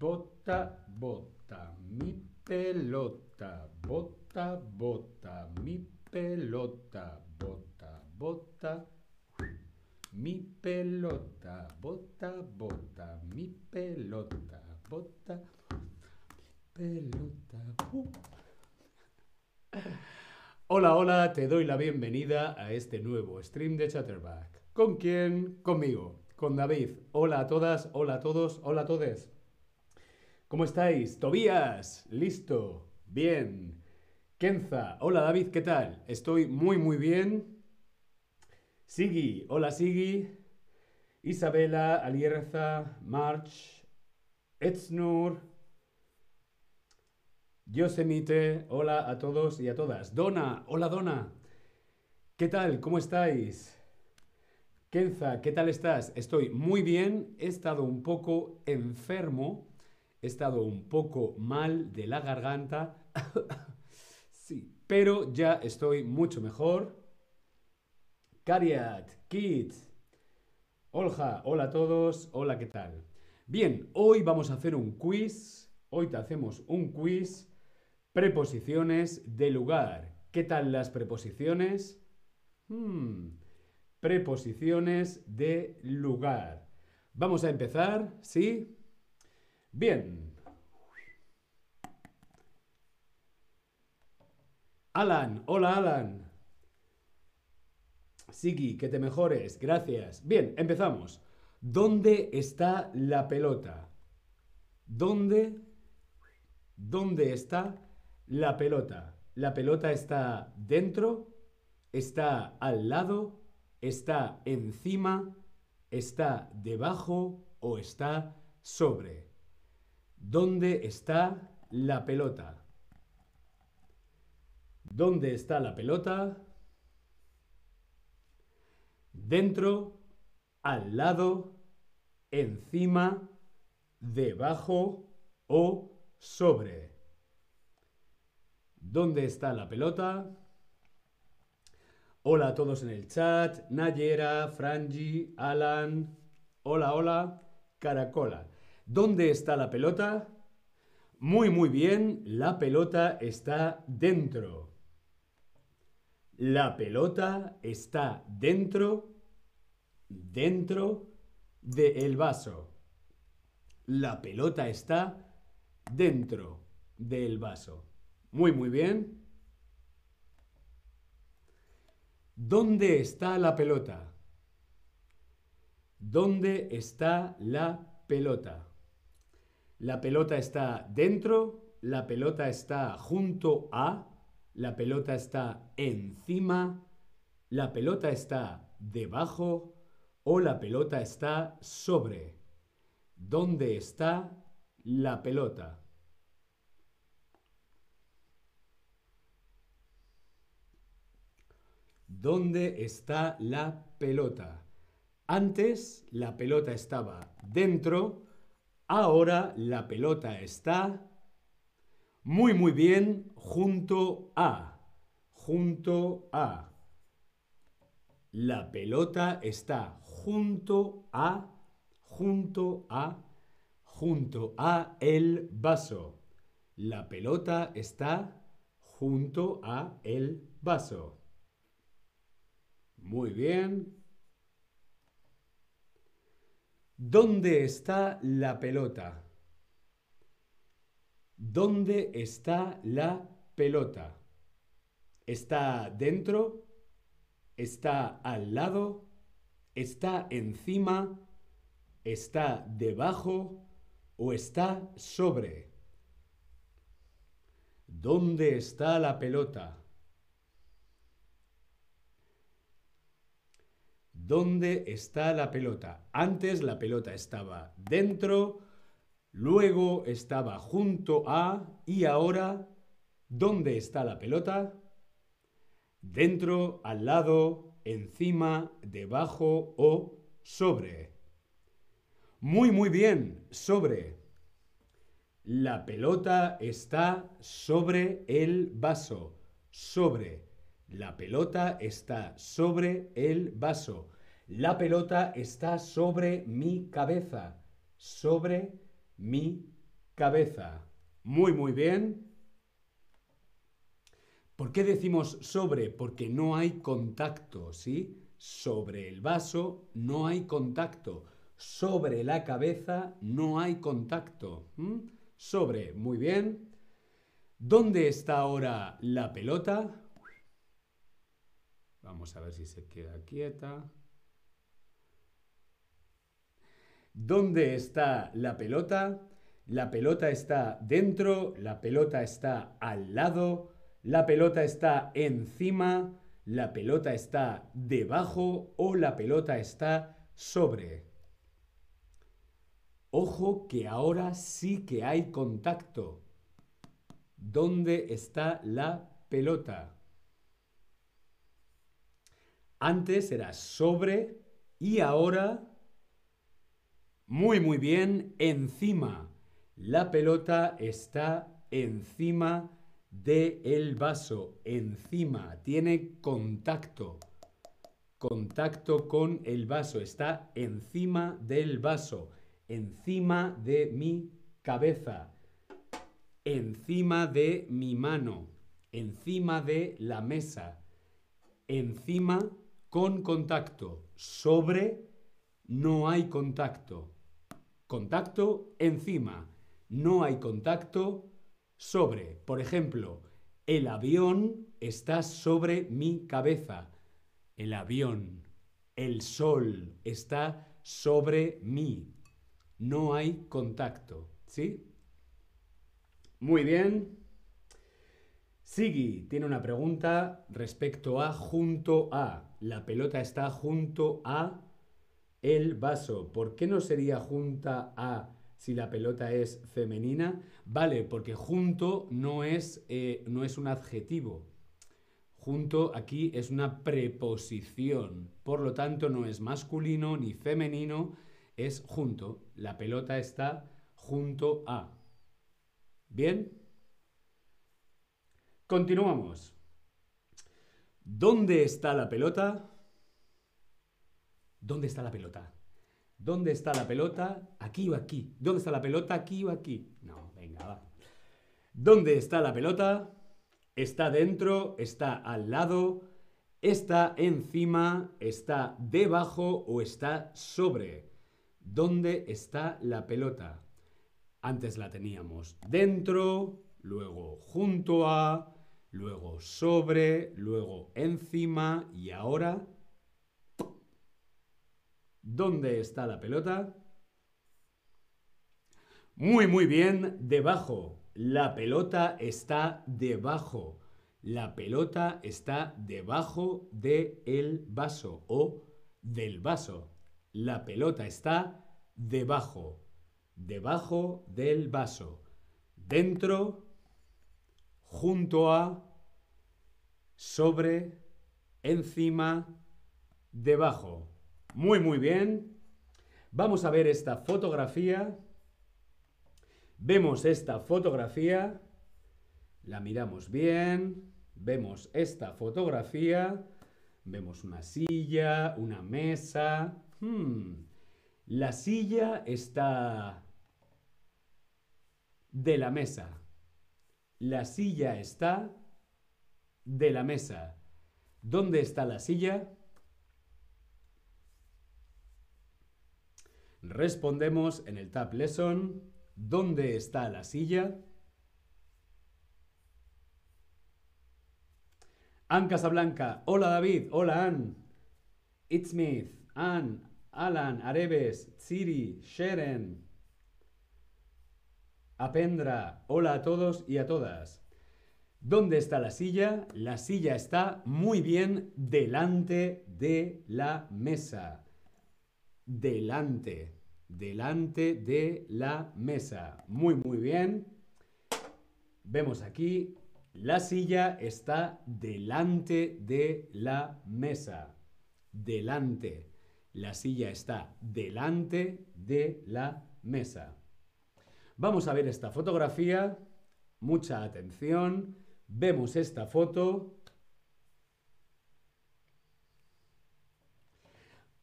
bota, bota, mi pelota, bota, bota, mi pelota, bota, bota, mi pelota, bota, bota, mi pelota, bota, pelota. uh. Hola, hola, te doy la bienvenida a este nuevo stream de Chatterback. ¿Con quién? Conmigo, con David. Hola a todas, hola a todos, hola a todos. ¿Cómo estáis? Tobías, listo, bien. Kenza, hola David, ¿qué tal? Estoy muy, muy bien. Sigi, hola Sigi. Isabela, Alierza, March, Etznur, Yosemite, hola a todos y a todas. Donna, hola Donna. ¿Qué tal? ¿Cómo estáis? Kenza, ¿qué tal estás? Estoy muy bien, he estado un poco enfermo, he estado un poco mal de la garganta. sí, pero ya estoy mucho mejor. Cariat, Kit, Olja, hola a todos, hola, ¿qué tal? Bien, hoy vamos a hacer un quiz. Hoy te hacemos un quiz. Preposiciones de lugar. ¿Qué tal las preposiciones? Hmm, Preposiciones de lugar. Vamos a empezar, ¿sí? Bien. Alan, hola Alan. Sigi, que te mejores, gracias. Bien, empezamos. ¿Dónde está la pelota? ¿Dónde? ¿Dónde está la pelota? ¿La pelota está dentro? ¿Está al lado? ¿Está encima? ¿Está debajo? ¿O está sobre? ¿Dónde está la pelota? ¿Dónde está la pelota? Dentro, al lado, encima, debajo o sobre. ¿Dónde está la pelota? Hola a todos en el chat. Nayera, Frangi, Alan. Hola, hola. Caracola. ¿Dónde está la pelota? Muy, muy bien. La pelota está dentro. La pelota está dentro, dentro del vaso. La pelota está dentro del vaso. Muy, muy bien. ¿Dónde está la pelota? ¿Dónde está la pelota? La pelota está dentro, la pelota está junto a, la pelota está encima, la pelota está debajo o la pelota está sobre. ¿Dónde está la pelota? ¿Dónde está la pelota? Antes la pelota estaba dentro, ahora la pelota está muy muy bien junto a. Junto a. La pelota está junto a, junto a, junto a el vaso. La pelota está junto a el vaso. Muy bien. ¿Dónde está la pelota? ¿Dónde está la pelota? ¿Está dentro? ¿Está al lado? ¿Está encima? ¿Está debajo? ¿O está sobre? ¿Dónde está la pelota? ¿Dónde está la pelota? Antes la pelota estaba dentro, luego estaba junto a y ahora, ¿dónde está la pelota? Dentro, al lado, encima, debajo o sobre. Muy, muy bien, sobre. La pelota está sobre el vaso. Sobre. La pelota está sobre el vaso. La pelota está sobre mi cabeza. Sobre mi cabeza. Muy, muy bien. ¿Por qué decimos sobre? Porque no hay contacto, ¿sí? Sobre el vaso no hay contacto. Sobre la cabeza no hay contacto. Sobre, muy bien. ¿Dónde está ahora la pelota? Vamos a ver si se queda quieta. ¿Dónde está la pelota? La pelota está dentro, la pelota está al lado, la pelota está encima, la pelota está debajo o la pelota está sobre. Ojo que ahora sí que hay contacto. ¿Dónde está la pelota? Antes era sobre y ahora, muy muy bien, encima. La pelota está encima del el vaso, encima, tiene contacto. Contacto con el vaso, está encima del vaso, encima de mi cabeza, encima de mi mano, encima de la mesa, encima con contacto. Sobre no hay contacto. Contacto encima. No hay contacto sobre. Por ejemplo, el avión está sobre mi cabeza. El avión. El sol está sobre mí. No hay contacto. ¿Sí? Muy bien. Sigui tiene una pregunta respecto a junto a. La pelota está junto a el vaso. ¿Por qué no sería junta a si la pelota es femenina? Vale, porque junto no es, eh, no es un adjetivo. Junto aquí es una preposición. Por lo tanto, no es masculino ni femenino, es junto. La pelota está junto a. ¿Bien? Continuamos. ¿Dónde está la pelota? ¿Dónde está la pelota? ¿Dónde está la pelota? ¿Aquí o aquí? ¿Dónde está la pelota? ¿Aquí o aquí? No, venga, va. ¿Dónde está la pelota? ¿Está dentro? ¿Está al lado? ¿Está encima? ¿Está debajo o está sobre? ¿Dónde está la pelota? Antes la teníamos dentro, luego junto a, luego sobre, luego encima y ahora... ¿Dónde está la pelota? Muy, muy bien, debajo. La pelota está debajo. La pelota está debajo del el vaso o del vaso. La pelota está debajo. Debajo del vaso. Dentro junto a, sobre, encima, debajo. Muy, muy bien. Vamos a ver esta fotografía. Vemos esta fotografía. La miramos bien. Vemos esta fotografía. Vemos una silla, una mesa. Hmm. La silla está de la mesa. La silla está de la mesa. ¿Dónde está la silla? Respondemos en el Tab Lesson. ¿Dónde está la silla? Anne Casablanca. Hola David. Hola Ann. It's Smith. Ann. Alan. Areves. Tsiri. Sharon. Apendra, hola a todos y a todas. ¿Dónde está la silla? La silla está muy bien delante de la mesa. Delante, delante de la mesa. Muy, muy bien. Vemos aquí, la silla está delante de la mesa. Delante. La silla está delante de la mesa. Vamos a ver esta fotografía. Mucha atención. Vemos esta foto.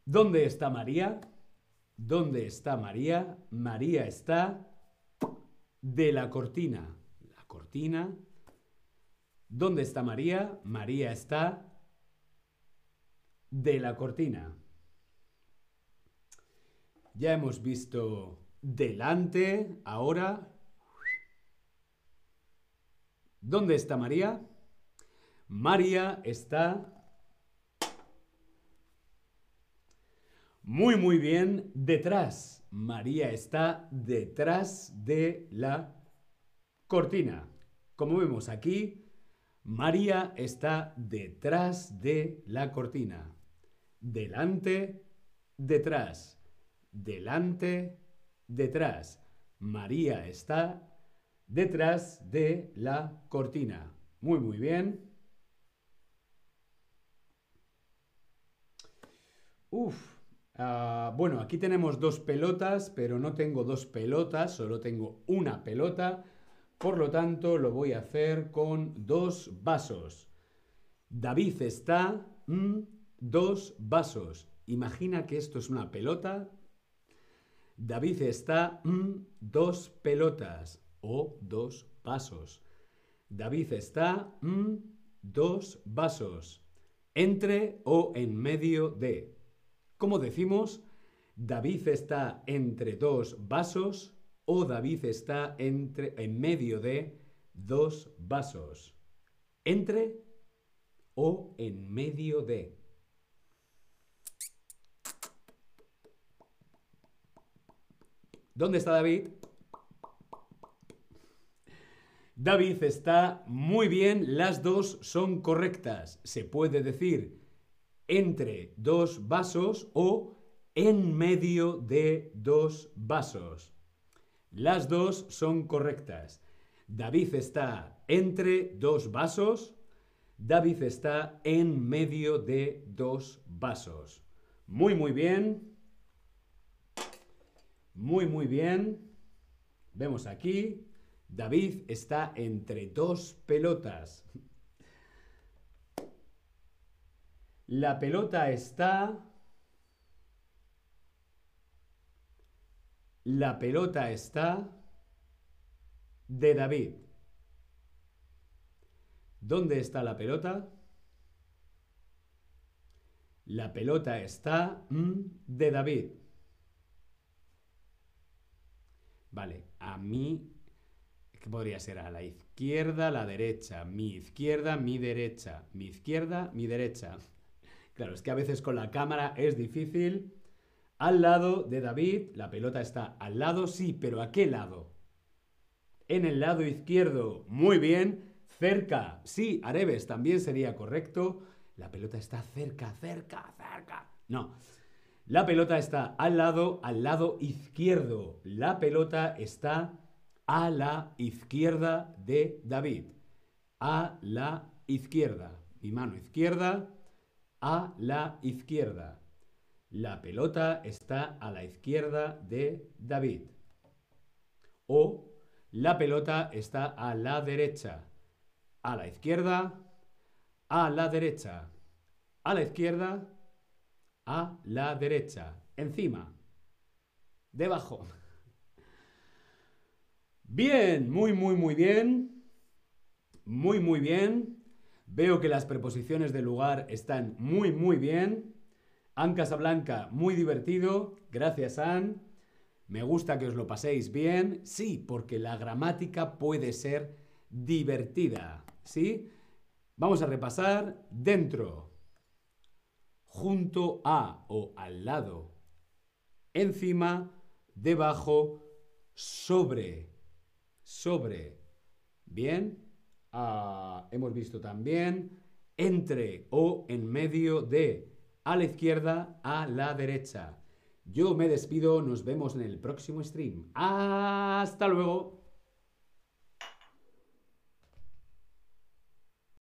¿Dónde está María? ¿Dónde está María? María está de la cortina. La cortina. ¿Dónde está María? María está de la cortina. Ya hemos visto delante, ahora. ¿Dónde está María? María está muy, muy bien detrás. María está detrás de la cortina. Como vemos aquí, María está detrás de la cortina. Delante, detrás. Delante, detrás. María está detrás de la cortina. Muy, muy bien. Uf, Ah, bueno, aquí tenemos dos pelotas, pero no tengo dos pelotas, solo tengo una pelota. Por lo tanto, lo voy a hacer con dos vasos. David está mm, dos vasos. Imagina que esto es una pelota. David está mm, dos pelotas o dos vasos. David está mm, dos vasos. Entre o en medio de. Como decimos, David está entre dos vasos o David está entre, en medio de dos vasos. Entre o en medio de. ¿Dónde está David? David está muy bien, las dos son correctas. Se puede decir entre dos vasos o en medio de dos vasos. Las dos son correctas. David está entre dos vasos. David está en medio de dos vasos. Muy, muy bien. Muy, muy bien. Vemos aquí. David está entre dos pelotas. La pelota está... La pelota está de David. ¿Dónde está la pelota? La pelota está mm, de David. Vale, a mí, ¿qué podría ser? A la izquierda, la derecha. Mi izquierda, mi derecha. Mi izquierda, mi derecha. Claro, es que a veces con la cámara es difícil. Al lado de David, la pelota está al lado, sí, pero ¿a qué lado? En el lado izquierdo, muy bien. Cerca, sí, Areves también sería correcto. La pelota está cerca, cerca, cerca. No, la pelota está al lado, al lado izquierdo. La pelota está a la izquierda de David. A la izquierda. Mi mano izquierda, a la izquierda. La pelota está a la izquierda de David. O la pelota está a la derecha. A la izquierda, a la derecha. A la izquierda, a la derecha. Encima. Debajo. Bien, muy, muy, muy bien. Muy, muy bien. Veo que las preposiciones de lugar están muy, muy bien. Anne Casablanca, muy divertido. Gracias, Anne. Me gusta que os lo paséis bien. Sí, porque la gramática puede ser divertida. ¿Sí? Vamos a repasar dentro, junto a o al lado, encima, debajo, sobre, sobre. ¿Bien? Ah, hemos visto también entre o en medio de a la izquierda, a la derecha. Yo me despido, nos vemos en el próximo stream. Hasta luego.